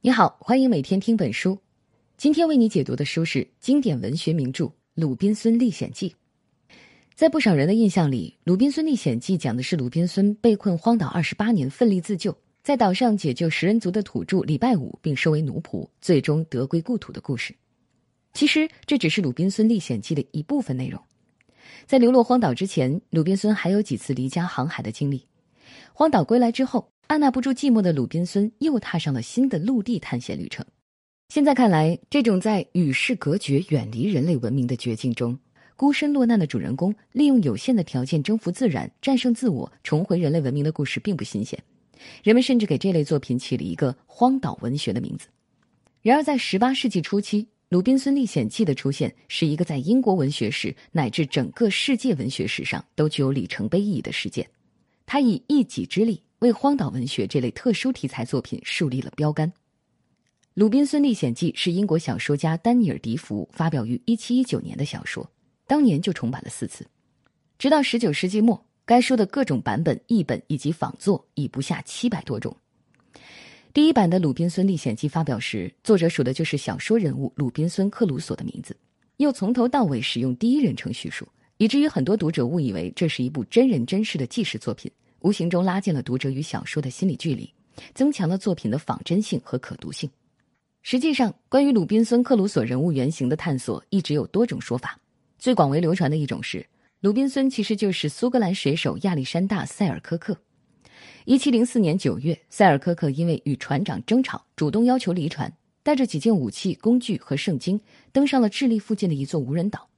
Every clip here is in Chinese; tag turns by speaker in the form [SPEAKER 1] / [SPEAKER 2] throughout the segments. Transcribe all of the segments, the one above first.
[SPEAKER 1] 你好，欢迎每天听本书。今天为你解读的书是经典文学名著《鲁滨孙历险记》。在不少人的印象里，《鲁滨孙历险记》讲的是鲁滨孙被困荒岛二十八年，奋力自救，在岛上解救食人族的土著礼拜五，并收为奴仆，最终得归故土的故事。其实这只是《鲁滨孙历险记》的一部分内容。在流落荒岛之前，鲁滨孙还有几次离家航海的经历。荒岛归来之后。按捺不住寂寞的鲁滨孙又踏上了新的陆地探险旅程。现在看来，这种在与世隔绝、远离人类文明的绝境中孤身落难的主人公，利用有限的条件征服自然、战胜自我、重回人类文明的故事，并不新鲜。人们甚至给这类作品起了一个“荒岛文学”的名字。然而，在十八世纪初期，《鲁滨孙历险记》的出现是一个在英国文学史乃至整个世界文学史上都具有里程碑意义的事件。他以一己之力。为荒岛文学这类特殊题材作品树立了标杆。《鲁滨孙历险记》是英国小说家丹尼尔·迪福发表于1719年的小说，当年就重版了四次。直到19世纪末，该书的各种版本、译本以及仿作已不下700多种。第一版的《鲁滨孙历险记》发表时，作者署的就是小说人物鲁滨孙·克鲁索的名字，又从头到尾使用第一人称叙述，以至于很多读者误以为这是一部真人真事的纪实作品。无形中拉近了读者与小说的心理距离，增强了作品的仿真性和可读性。实际上，关于鲁滨孙·克鲁索人物原型的探索一直有多种说法。最广为流传的一种是，鲁滨孙其实就是苏格兰水手亚历山大·塞尔科克。一七零四年九月，塞尔科克因为与船长争吵，主动要求离船，带着几件武器、工具和圣经，登上了智利附近的一座无人岛。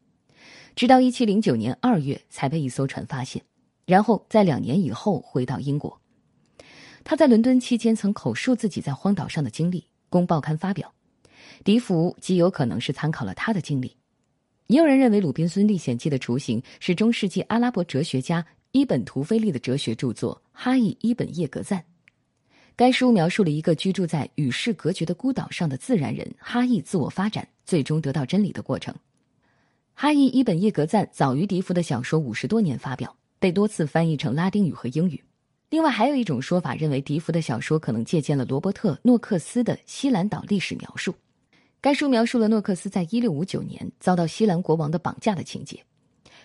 [SPEAKER 1] 直到一七零九年二月，才被一艘船发现。然后在两年以后回到英国，他在伦敦期间曾口述自己在荒岛上的经历，供报刊发表。笛福极有可能是参考了他的经历。也有人认为《鲁滨孙历险记》的雏形是中世纪阿拉伯哲学家伊本·图菲利的哲学著作《哈伊·伊本·叶格赞》。该书描述了一个居住在与世隔绝的孤岛上的自然人哈伊自我发展，最终得到真理的过程。《哈伊·伊本·叶格赞》早于笛福的小说五十多年发表。被多次翻译成拉丁语和英语。另外，还有一种说法认为，笛福的小说可能借鉴了罗伯特·诺克斯的《西兰岛历史描述》。该书描述了诺克斯在1659年遭到西兰国王的绑架的情节。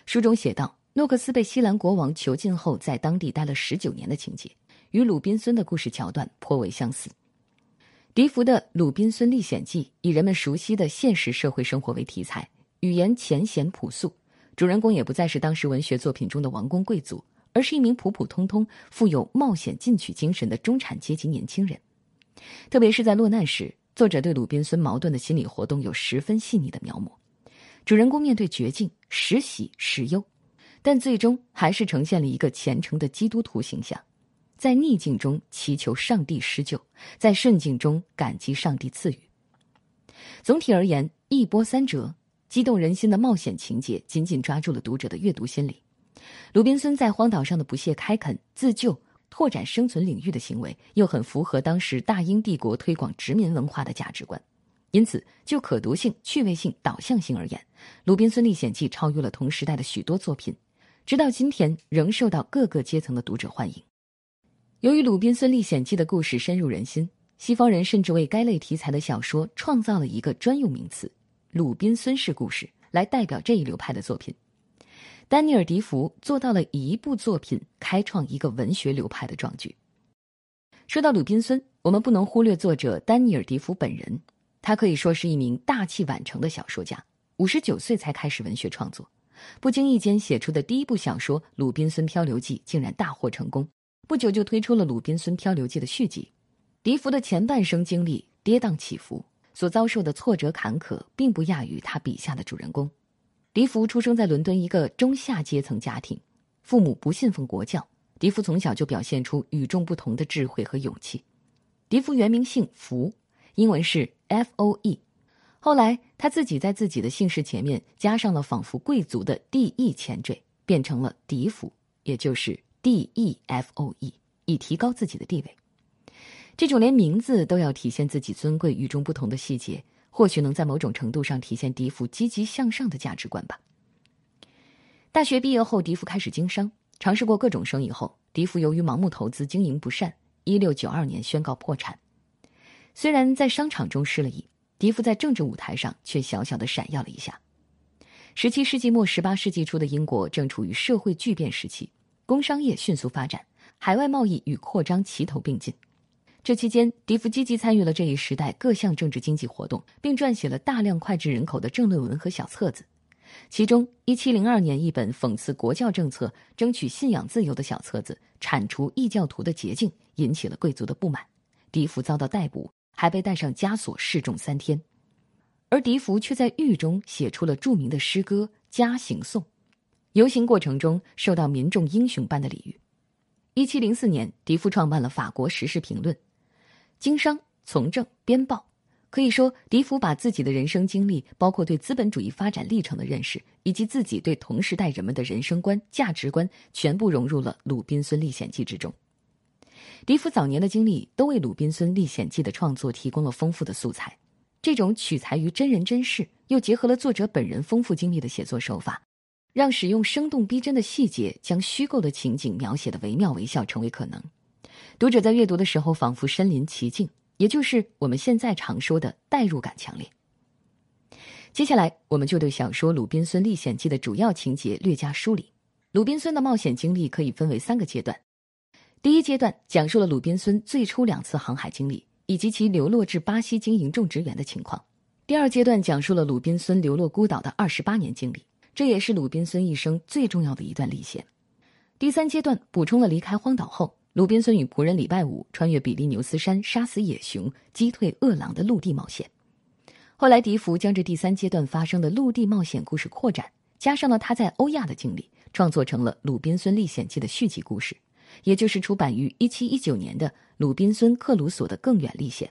[SPEAKER 1] 书中写道，诺克斯被西兰国王囚禁后，在当地待了十九年的情节，与鲁滨孙的故事桥段颇为相似。笛福的《鲁滨孙历险记》以人们熟悉的现实社会生活为题材，语言浅显朴素。主人公也不再是当时文学作品中的王公贵族，而是一名普普通通、富有冒险进取精神的中产阶级年轻人。特别是在落难时，作者对鲁滨孙矛盾的心理活动有十分细腻的描摹。主人公面对绝境，时喜时忧，但最终还是呈现了一个虔诚的基督徒形象，在逆境中祈求上帝施救，在顺境中感激上帝赐予。总体而言，一波三折。激动人心的冒险情节紧紧抓住了读者的阅读心理。鲁滨孙在荒岛上的不懈开垦、自救、拓展生存领域的行为，又很符合当时大英帝国推广殖民文化的价值观。因此，就可读性、趣味性、导向性而言，《鲁滨孙历险记》超越了同时代的许多作品，直到今天仍受到各个阶层的读者欢迎。由于《鲁滨孙历险记》的故事深入人心，西方人甚至为该类题材的小说创造了一个专用名词。鲁滨孙式故事来代表这一流派的作品，丹尼尔·迪福做到了以一部作品开创一个文学流派的壮举。说到鲁滨孙，我们不能忽略作者丹尼尔·迪福本人，他可以说是一名大器晚成的小说家，五十九岁才开始文学创作，不经意间写出的第一部小说《鲁滨孙漂流记》竟然大获成功，不久就推出了《鲁滨孙漂流记》的续集。笛福的前半生经历跌宕起伏。所遭受的挫折坎坷，并不亚于他笔下的主人公。迪福出生在伦敦一个中下阶层家庭，父母不信奉国教。迪福从小就表现出与众不同的智慧和勇气。迪福原名姓福，英文是 F O E。后来他自己在自己的姓氏前面加上了仿佛贵族的 D E 前缀，变成了迪福，也就是 D E F O E，以提高自己的地位。这种连名字都要体现自己尊贵、与众不同的细节，或许能在某种程度上体现迪福积极向上的价值观吧。大学毕业后，迪福开始经商，尝试过各种生意后，迪福由于盲目投资、经营不善，一六九二年宣告破产。虽然在商场中失了意，迪福在政治舞台上却小小的闪耀了一下。十七世纪末、十八世纪初的英国正处于社会巨变时期，工商业迅速发展，海外贸易与扩张齐头并进。这期间，笛福积极参与了这一时代各项政治经济活动，并撰写了大量脍炙人口的政论文和小册子。其中，一七零二年一本讽刺国教政策、争取信仰自由的小册子《铲除异教徒的捷径》引起了贵族的不满，笛福遭到逮捕，还被带上枷锁示众三天。而笛福却在狱中写出了著名的诗歌《加行颂》，游行过程中受到民众英雄般的礼遇。一七零四年，笛福创办了法国时事评论。经商、从政、编报，可以说，笛福把自己的人生经历，包括对资本主义发展历程的认识，以及自己对同时代人们的人生观、价值观，全部融入了《鲁滨孙历险记》之中。笛福早年的经历都为《鲁滨孙历险记》的创作提供了丰富的素材。这种取材于真人真事，又结合了作者本人丰富经历的写作手法，让使用生动逼真的细节将虚构的情景描写的惟妙惟肖，成为可能。读者在阅读的时候仿佛身临其境，也就是我们现在常说的代入感强烈。接下来，我们就对小说《鲁滨孙历险记》的主要情节略加梳理。鲁滨孙的冒险经历可以分为三个阶段。第一阶段讲述了鲁滨孙最初两次航海经历，以及其流落至巴西经营种植园的情况。第二阶段讲述了鲁滨孙流落孤岛的二十八年经历，这也是鲁滨孙一生最重要的一段历险。第三阶段补充了离开荒岛后。鲁滨孙与仆人礼拜五穿越比利牛斯山，杀死野熊，击退饿狼的陆地冒险。后来，笛福将这第三阶段发生的陆地冒险故事扩展，加上了他在欧亚的经历，创作成了《鲁滨孙历险记》的续集故事，也就是出版于一七一九年的《鲁滨孙克鲁索的更远历险》。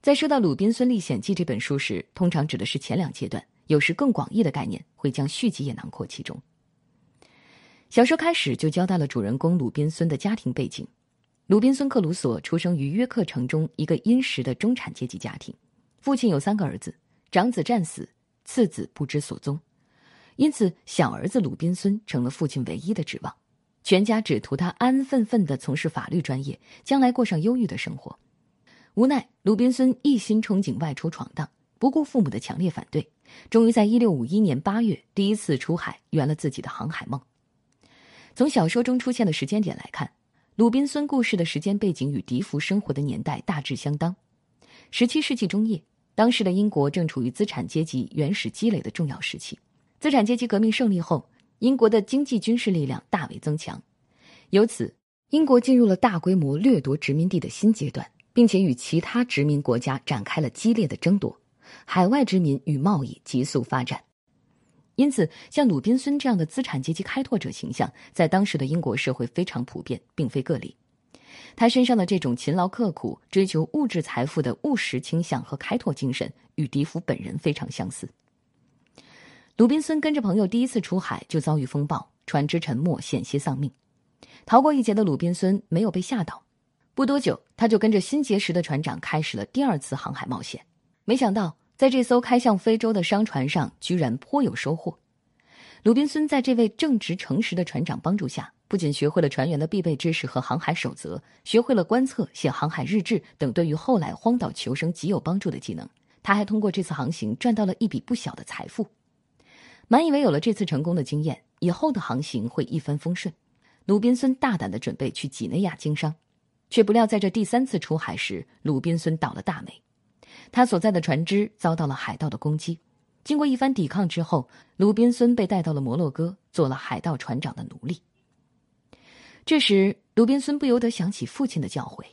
[SPEAKER 1] 在说到《鲁滨孙历险记》这本书时，通常指的是前两阶段，有时更广义的概念会将续集也囊括其中。小说开始就交代了主人公鲁滨孙的家庭背景。鲁滨孙克鲁索出生于约克城中一个殷实的中产阶级家庭，父亲有三个儿子，长子战死，次子不知所踪，因此小儿子鲁滨孙成了父亲唯一的指望。全家只图他安安分分地从事法律专业，将来过上优裕的生活。无奈鲁滨孙一心憧憬外出闯荡，不顾父母的强烈反对，终于在一六五一年八月第一次出海，圆了自己的航海梦。从小说中出现的时间点来看，鲁滨孙故事的时间背景与笛福生活的年代大致相当。十七世纪中叶，当时的英国正处于资产阶级原始积累的重要时期。资产阶级革命胜利后，英国的经济军事力量大为增强，由此，英国进入了大规模掠夺殖民地的新阶段，并且与其他殖民国家展开了激烈的争夺，海外殖民与贸易急速发展。因此，像鲁滨孙这样的资产阶级开拓者形象，在当时的英国社会非常普遍，并非个例。他身上的这种勤劳刻苦、追求物质财富的务实倾向和开拓精神，与笛福本人非常相似。鲁滨孙跟着朋友第一次出海，就遭遇风暴，船只沉没，险些丧命。逃过一劫的鲁滨孙没有被吓倒，不多久，他就跟着新结识的船长开始了第二次航海冒险。没想到。在这艘开向非洲的商船上，居然颇有收获。鲁滨孙在这位正直诚实的船长帮助下，不仅学会了船员的必备知识和航海守则，学会了观测、写航海日志等对于后来荒岛求生极有帮助的技能。他还通过这次航行赚到了一笔不小的财富。满以为有了这次成功的经验，以后的航行会一帆风顺，鲁滨孙大胆的准备去几内亚经商，却不料在这第三次出海时，鲁滨孙倒了大霉。他所在的船只遭到了海盗的攻击，经过一番抵抗之后，鲁滨孙被带到了摩洛哥，做了海盗船长的奴隶。这时，鲁滨孙不由得想起父亲的教诲，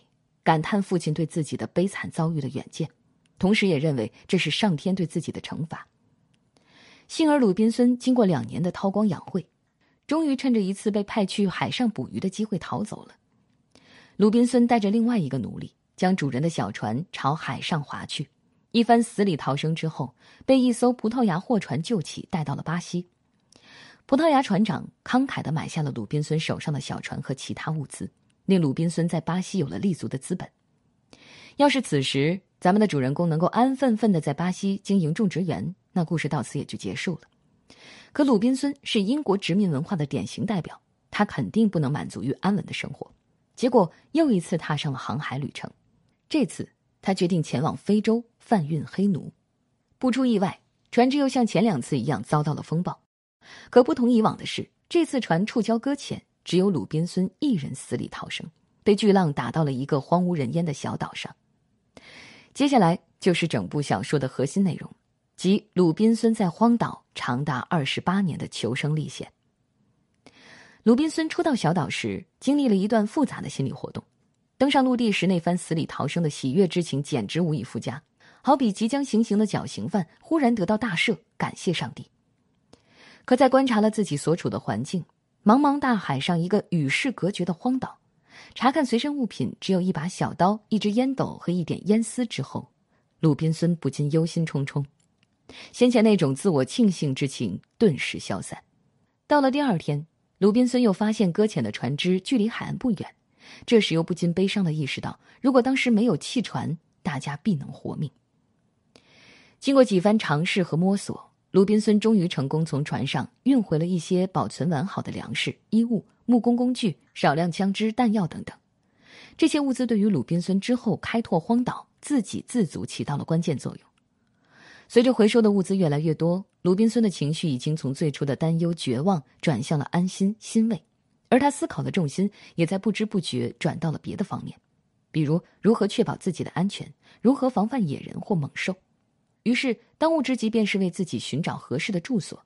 [SPEAKER 1] 感叹父亲对自己的悲惨遭遇的远见，同时也认为这是上天对自己的惩罚。幸而，鲁滨孙经过两年的韬光养晦，终于趁着一次被派去海上捕鱼的机会逃走了。鲁滨孙带着另外一个奴隶。将主人的小船朝海上划去，一番死里逃生之后，被一艘葡萄牙货船救起，带到了巴西。葡萄牙船长慷慨地买下了鲁滨孙手上的小船和其他物资，令鲁滨孙在巴西有了立足的资本。要是此时咱们的主人公能够安分分地在巴西经营种植园，那故事到此也就结束了。可鲁滨孙是英国殖民文化的典型代表，他肯定不能满足于安稳的生活，结果又一次踏上了航海旅程。这次他决定前往非洲贩运黑奴。不出意外，船只又像前两次一样遭到了风暴。可不同以往的是，这次船触礁搁浅，只有鲁滨孙一人死里逃生，被巨浪打到了一个荒无人烟的小岛上。接下来就是整部小说的核心内容，即鲁滨孙在荒岛长达二十八年的求生历险。鲁滨孙初到小岛时，经历了一段复杂的心理活动。登上陆地时，那番死里逃生的喜悦之情简直无以复加，好比即将行刑的绞刑犯忽然得到大赦，感谢上帝。可在观察了自己所处的环境——茫茫大海上一个与世隔绝的荒岛，查看随身物品只有一把小刀、一支烟斗和一点烟丝之后，鲁滨孙不禁忧心忡忡，先前那种自我庆幸之情顿时消散。到了第二天，鲁滨孙又发现搁浅的船只距离海岸不远，这时又不禁悲伤的意识到，如果当时没有弃船，大家必能活命。经过几番尝试和摸索。鲁滨孙终于成功从船上运回了一些保存完好的粮食、衣物、木工工具、少量枪支、弹药等等。这些物资对于鲁滨孙之后开拓荒岛、自给自足起到了关键作用。随着回收的物资越来越多，鲁滨孙的情绪已经从最初的担忧、绝望转向了安心、欣慰，而他思考的重心也在不知不觉转到了别的方面，比如如何确保自己的安全，如何防范野人或猛兽。于是，当务之急便是为自己寻找合适的住所。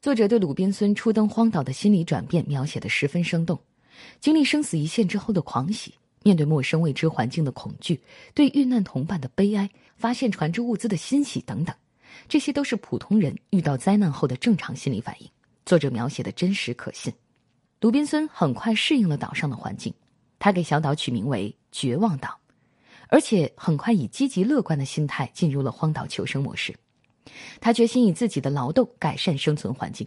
[SPEAKER 1] 作者对鲁滨孙初登荒岛的心理转变描写的十分生动，经历生死一线之后的狂喜，面对陌生未知环境的恐惧，对遇难同伴的悲哀，发现船只物资的欣喜等等，这些都是普通人遇到灾难后的正常心理反应。作者描写的真实可信。鲁滨孙很快适应了岛上的环境，他给小岛取名为“绝望岛”。而且很快以积极乐观的心态进入了荒岛求生模式，他决心以自己的劳动改善生存环境，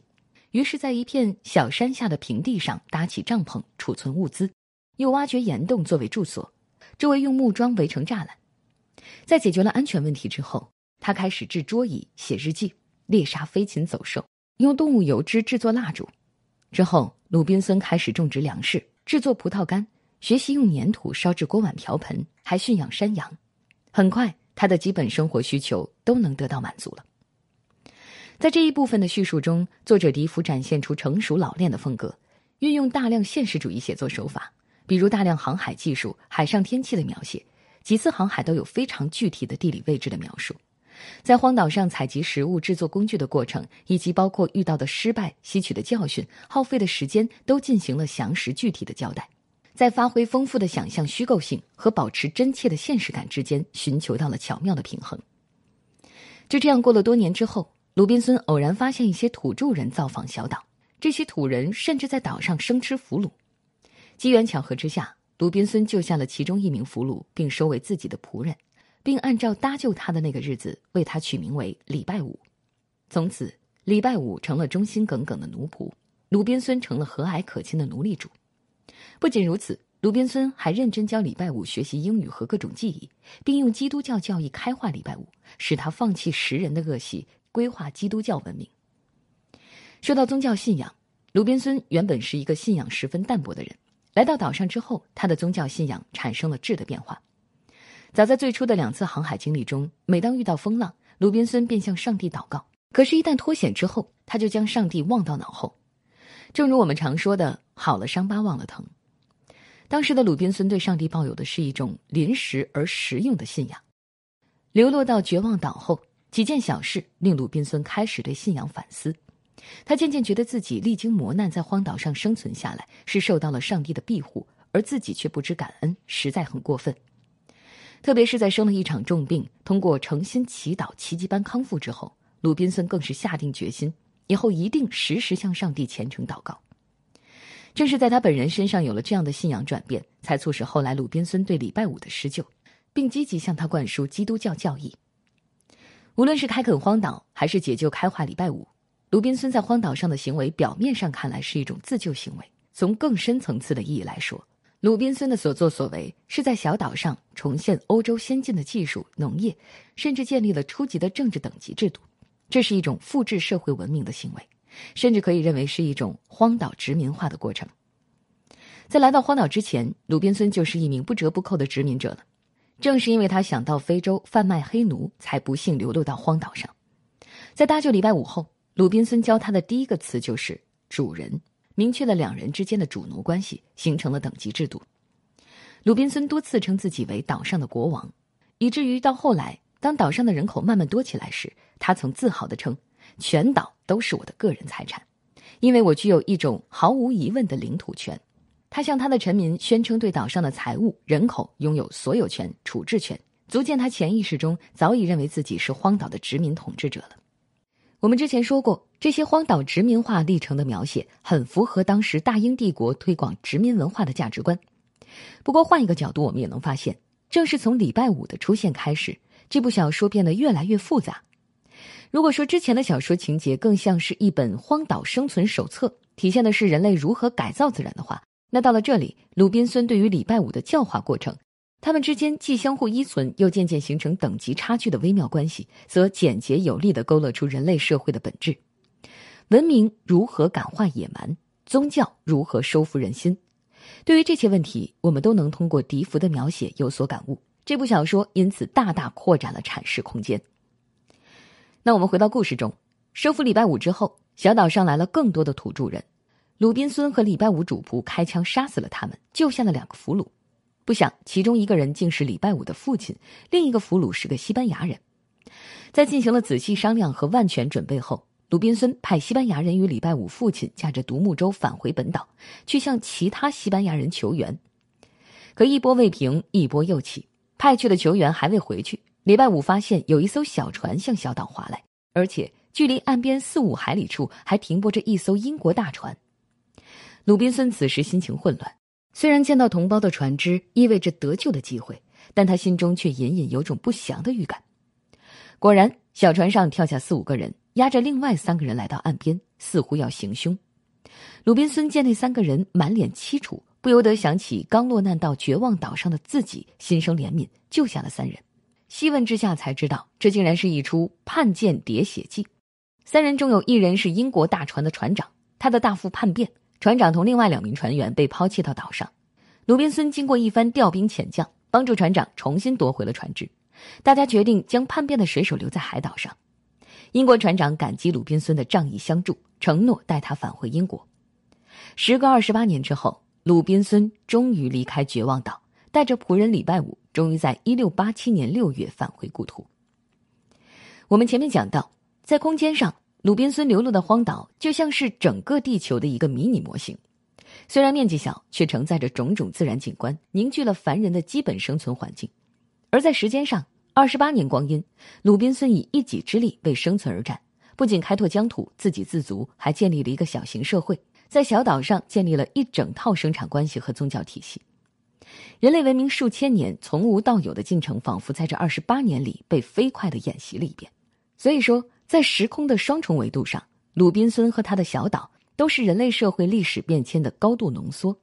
[SPEAKER 1] 于是，在一片小山下的平地上搭起帐篷储存物资，又挖掘岩洞作为住所，周围用木桩围成栅栏。在解决了安全问题之后，他开始制桌椅、写日记、猎杀飞禽走兽，用动物油脂制作蜡烛。之后，鲁滨孙开始种植粮食，制作葡萄干。学习用粘土烧制锅碗瓢盆，还驯养山羊，很快他的基本生活需求都能得到满足了。在这一部分的叙述中，作者笛福展现出成熟老练的风格，运用大量现实主义写作手法，比如大量航海技术、海上天气的描写，几次航海都有非常具体的地理位置的描述，在荒岛上采集食物、制作工具的过程，以及包括遇到的失败、吸取的教训、耗费的时间，都进行了详实具体的交代。在发挥丰富的想象虚构性和保持真切的现实感之间，寻求到了巧妙的平衡。就这样过了多年之后，鲁滨孙偶然发现一些土著人造访小岛，这些土人甚至在岛上生吃俘虏。机缘巧合之下，鲁滨孙救下了其中一名俘虏，并收为自己的仆人，并按照搭救他的那个日子为他取名为礼拜五。从此，礼拜五成了忠心耿耿的奴仆，鲁滨孙成了和蔼可亲的奴隶主。不仅如此，鲁滨孙还认真教礼拜五学习英语和各种技艺，并用基督教教义开化礼拜五，使他放弃食人的恶习，规划基督教文明。说到宗教信仰，鲁滨孙原本是一个信仰十分淡薄的人，来到岛上之后，他的宗教信仰产生了质的变化。早在最初的两次航海经历中，每当遇到风浪，鲁滨孙便向上帝祷告；可是，一旦脱险之后，他就将上帝忘到脑后。正如我们常说的。好了，伤疤忘了疼。当时的鲁滨孙对上帝抱有的是一种临时而实用的信仰。流落到绝望岛后，几件小事令鲁滨孙开始对信仰反思。他渐渐觉得自己历经磨难在荒岛上生存下来，是受到了上帝的庇护，而自己却不知感恩，实在很过分。特别是在生了一场重病，通过诚心祈祷奇迹般康复之后，鲁滨孙更是下定决心，以后一定时时向上帝虔诚祷告。正是在他本人身上有了这样的信仰转变，才促使后来鲁滨孙对礼拜五的施救，并积极向他灌输基督教教义。无论是开垦荒岛，还是解救开化礼拜五，鲁滨孙在荒岛上的行为，表面上看来是一种自救行为。从更深层次的意义来说，鲁滨孙的所作所为是在小岛上重现欧洲先进的技术、农业，甚至建立了初级的政治等级制度。这是一种复制社会文明的行为。甚至可以认为是一种荒岛殖民化的过程。在来到荒岛之前，鲁滨孙就是一名不折不扣的殖民者了。正是因为他想到非洲贩卖黑奴，才不幸流落到荒岛上。在搭救礼拜五后，鲁滨孙教他的第一个词就是“主人”，明确了两人之间的主奴关系，形成了等级制度。鲁滨孙多次称自己为岛上的国王，以至于到后来，当岛上的人口慢慢多起来时，他曾自豪地称：“全岛都是我的个人财产，因为我具有一种毫无疑问的领土权。”他向他的臣民宣称对岛上的财物、人口拥有所有权、处置权，足见他潜意识中早已认为自己是荒岛的殖民统治者了。我们之前说过，这些荒岛殖民化历程的描写很符合当时大英帝国推广殖民文化的价值观。不过，换一个角度，我们也能发现，正是从礼拜五的出现开始，这部小说变得越来越复杂。如果说之前的小说情节更像是一本荒岛生存手册，体现的是人类如何改造自然的话，那到了这里，鲁滨孙对于礼拜五的教化过程，他们之间既相互依存，又渐渐形成等级差距的微妙关系，则简洁有力地勾勒出人类社会的本质：文明如何感化野蛮，宗教如何收服人心。对于这些问题，我们都能通过笛福的描写有所感悟。这部小说因此大大扩展了阐释空间。那我们回到故事中，收复礼拜五之后，小岛上来了更多的土著人。鲁滨孙和礼拜五主仆开枪杀死了他们，救下了两个俘虏。不想，其中一个人竟是礼拜五的父亲，另一个俘虏是个西班牙人。在进行了仔细商量和万全准备后，鲁滨孙派西班牙人与礼拜五父亲驾着独木舟返回本岛，去向其他西班牙人求援。可一波未平，一波又起。派去的球员还未回去，礼拜五发现有一艘小船向小岛划来，而且距离岸边四五海里处还停泊着一艘英国大船。鲁滨孙此时心情混乱，虽然见到同胞的船只意味着得救的机会，但他心中却隐隐有种不祥的预感。果然，小船上跳下四五个人，压着另外三个人来到岸边，似乎要行凶。鲁滨孙见那三个人满脸凄楚，不由得想起刚落难到绝望岛上的自己，心生怜悯，救下了三人。细问之下，才知道这竟然是一出叛舰喋血记。三人中有一人是英国大船的船长，他的大副叛变。船长同另外两名船员被抛弃到岛上，鲁滨孙经过一番调兵遣将，帮助船长重新夺回了船只。大家决定将叛变的水手留在海岛上。英国船长感激鲁滨孙的仗义相助，承诺带他返回英国。时隔二十八年之后，鲁滨孙终于离开绝望岛，带着仆人礼拜五，终于在一六八七年六月返回故土。我们前面讲到，在空间上。鲁滨孙流落的荒岛就像是整个地球的一个迷你模型，虽然面积小，却承载着种种自然景观，凝聚了凡人的基本生存环境。而在时间上，二十八年光阴，鲁滨孙以一己之力为生存而战，不仅开拓疆土，自给自足，还建立了一个小型社会，在小岛上建立了一整套生产关系和宗教体系。人类文明数千年从无到有的进程，仿佛在这二十八年里被飞快的演习了一遍。所以说。在时空的双重维度上，鲁滨孙和他的小岛都是人类社会历史变迁的高度浓缩。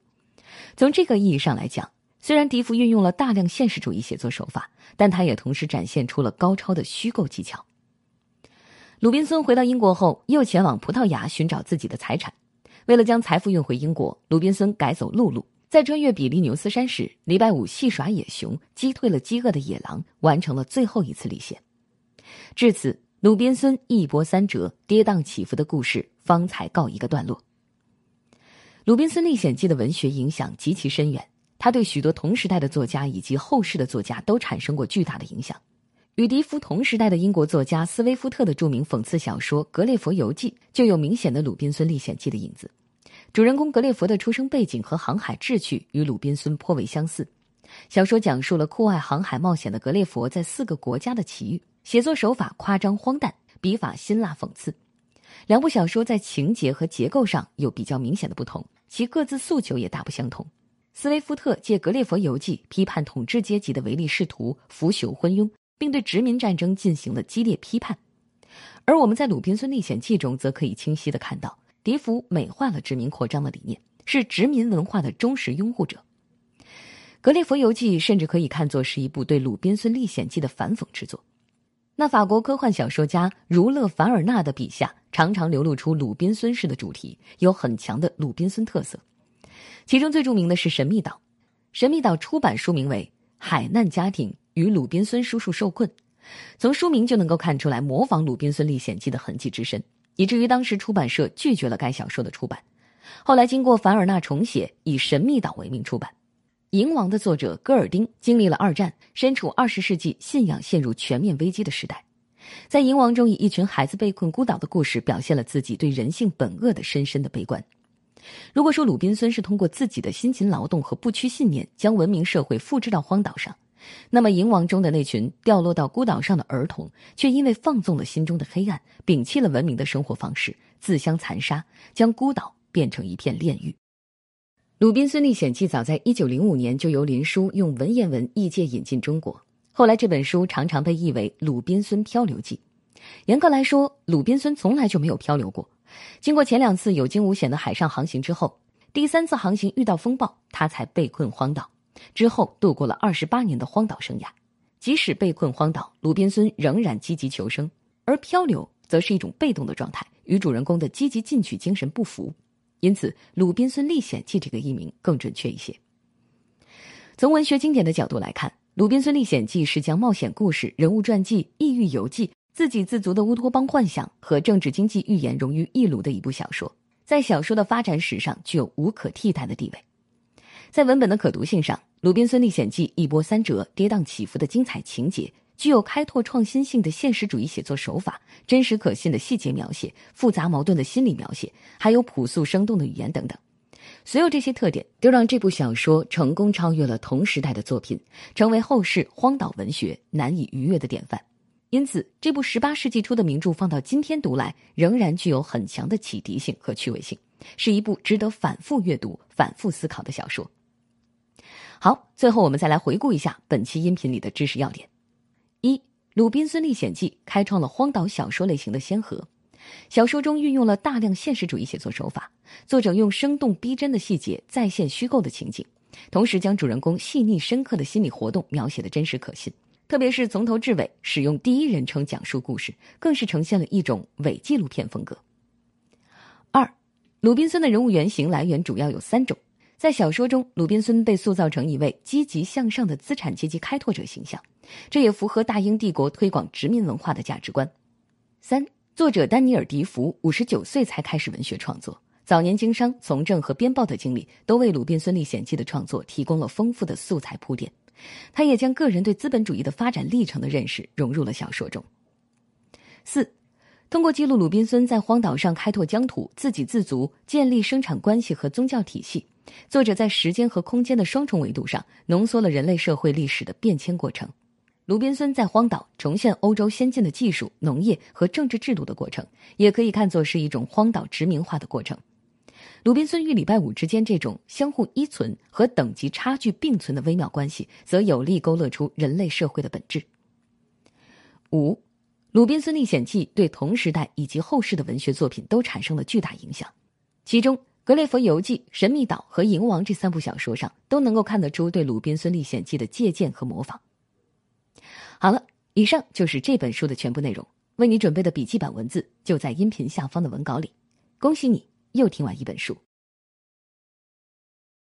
[SPEAKER 1] 从这个意义上来讲，虽然笛福运用了大量现实主义写作手法，但他也同时展现出了高超的虚构技巧。鲁滨孙回到英国后，又前往葡萄牙寻找自己的财产。为了将财富运回英国，鲁滨孙改走陆路，在穿越比利牛斯山时，礼拜五戏耍野熊，击退了饥饿的野狼，完成了最后一次历险。至此。鲁滨孙一波三折、跌宕起伏的故事方才告一个段落。《鲁滨孙历险记》的文学影响极其深远，他对许多同时代的作家以及后世的作家都产生过巨大的影响。与笛福同时代的英国作家斯威夫特的著名讽刺小说《格列佛游记》就有明显的《鲁滨孙历险记》的影子。主人公格列佛的出生背景和航海志趣与鲁滨孙颇为相似。小说讲述了酷爱航海冒险的格列佛在四个国家的奇遇。写作手法夸张荒诞，笔法辛辣讽刺。两部小说在情节和结构上有比较明显的不同，其各自诉求也大不相同。斯威夫特借《格列佛游记》批判统治阶级的唯利是图、腐朽昏庸，并对殖民战争进行了激烈批判；而我们在《鲁滨孙历险记》中则可以清晰的看到，笛福美化了殖民扩张的理念，是殖民文化的忠实拥护者。《格列佛游记》甚至可以看作是一部对《鲁滨孙历险记》的反讽之作。那法国科幻小说家儒勒·凡尔纳的笔下，常常流露出鲁滨孙式的主题，有很强的鲁滨孙特色。其中最著名的是《神秘岛》。《神秘岛》出版书名为《海难家庭与鲁滨孙叔叔受困。从书名就能够看出来，模仿《鲁滨孙历险记》的痕迹之深，以至于当时出版社拒绝了该小说的出版。后来经过凡尔纳重写，以《神秘岛》为名出版。《蝇王》的作者戈尔丁经历了二战，身处二十世纪信仰陷入全面危机的时代，在《蝇王》中以一群孩子被困孤岛的故事，表现了自己对人性本恶的深深的悲观。如果说鲁滨孙是通过自己的辛勤劳动和不屈信念，将文明社会复制到荒岛上。那么，蝇王中的那群掉落到孤岛上的儿童，却因为放纵了心中的黑暗，摒弃了文明的生活方式，自相残杀，将孤岛变成一片炼狱。《鲁滨孙历险记》早在一九零五年就由林书用文言文译介引进中国，后来这本书常常被译为《鲁滨孙漂流记》。严格来说，鲁滨孙从来就没有漂流过。经过前两次有惊无险的海上航行之后，第三次航行遇到风暴，他才被困荒岛。之后度过了二十八年的荒岛生涯，即使被困荒岛，鲁滨孙仍然积极求生，而漂流则是一种被动的状态，与主人公的积极进取精神不符，因此《鲁滨孙历险记》这个译名更准确一些。从文学经典的角度来看，《鲁滨孙历险记》是将冒险故事、人物传记、异域游记、自给自足的乌托邦幻想和政治经济寓言融于一炉的一部小说，在小说的发展史上具有无可替代的地位。在文本的可读性上，《鲁滨孙历险记》一波三折、跌宕起伏的精彩情节，具有开拓创新性的现实主义写作手法，真实可信的细节描写，复杂矛盾的心理描写，还有朴素生动的语言等等。所有这些特点都让这部小说成功超越了同时代的作品，成为后世荒岛文学难以逾越的典范。因此，这部十八世纪初的名著放到今天读来，仍然具有很强的启迪性和趣味性，是一部值得反复阅读、反复思考的小说。好，最后我们再来回顾一下本期音频里的知识要点：一，《鲁滨孙历险记》开创了荒岛小说类型的先河。小说中运用了大量现实主义写作手法，作者用生动逼真的细节再现虚构的情景，同时将主人公细腻深刻的心理活动描写的真实可信。特别是从头至尾使用第一人称讲述故事，更是呈现了一种伪纪录片风格。二，鲁滨孙的人物原型来源主要有三种。在小说中，鲁滨孙被塑造成一位积极向上的资产阶级开拓者形象，这也符合大英帝国推广殖民文化的价值观。三，作者丹尼尔·迪福五十九岁才开始文学创作，早年经商、从政和编报的经历都为《鲁滨孙历险记》的创作提供了丰富的素材铺垫。他也将个人对资本主义的发展历程的认识融入了小说中。四。通过记录鲁滨孙在荒岛上开拓疆土、自给自足、建立生产关系和宗教体系，作者在时间和空间的双重维度上浓缩了人类社会历史的变迁过程。鲁滨孙在荒岛重现欧洲先进的技术、农业和政治制度的过程，也可以看作是一种荒岛殖民化的过程。鲁滨孙与礼拜五之间这种相互依存和等级差距并存的微妙关系，则有力勾勒出人类社会的本质。五。《鲁滨孙历险记》对同时代以及后世的文学作品都产生了巨大影响，其中《格列佛游记》《神秘岛》和《蝇王》这三部小说上都能够看得出对《鲁滨孙历险记》的借鉴和模仿。好了，以上就是这本书的全部内容，为你准备的笔记本文字就在音频下方的文稿里。恭喜你又听完一本书。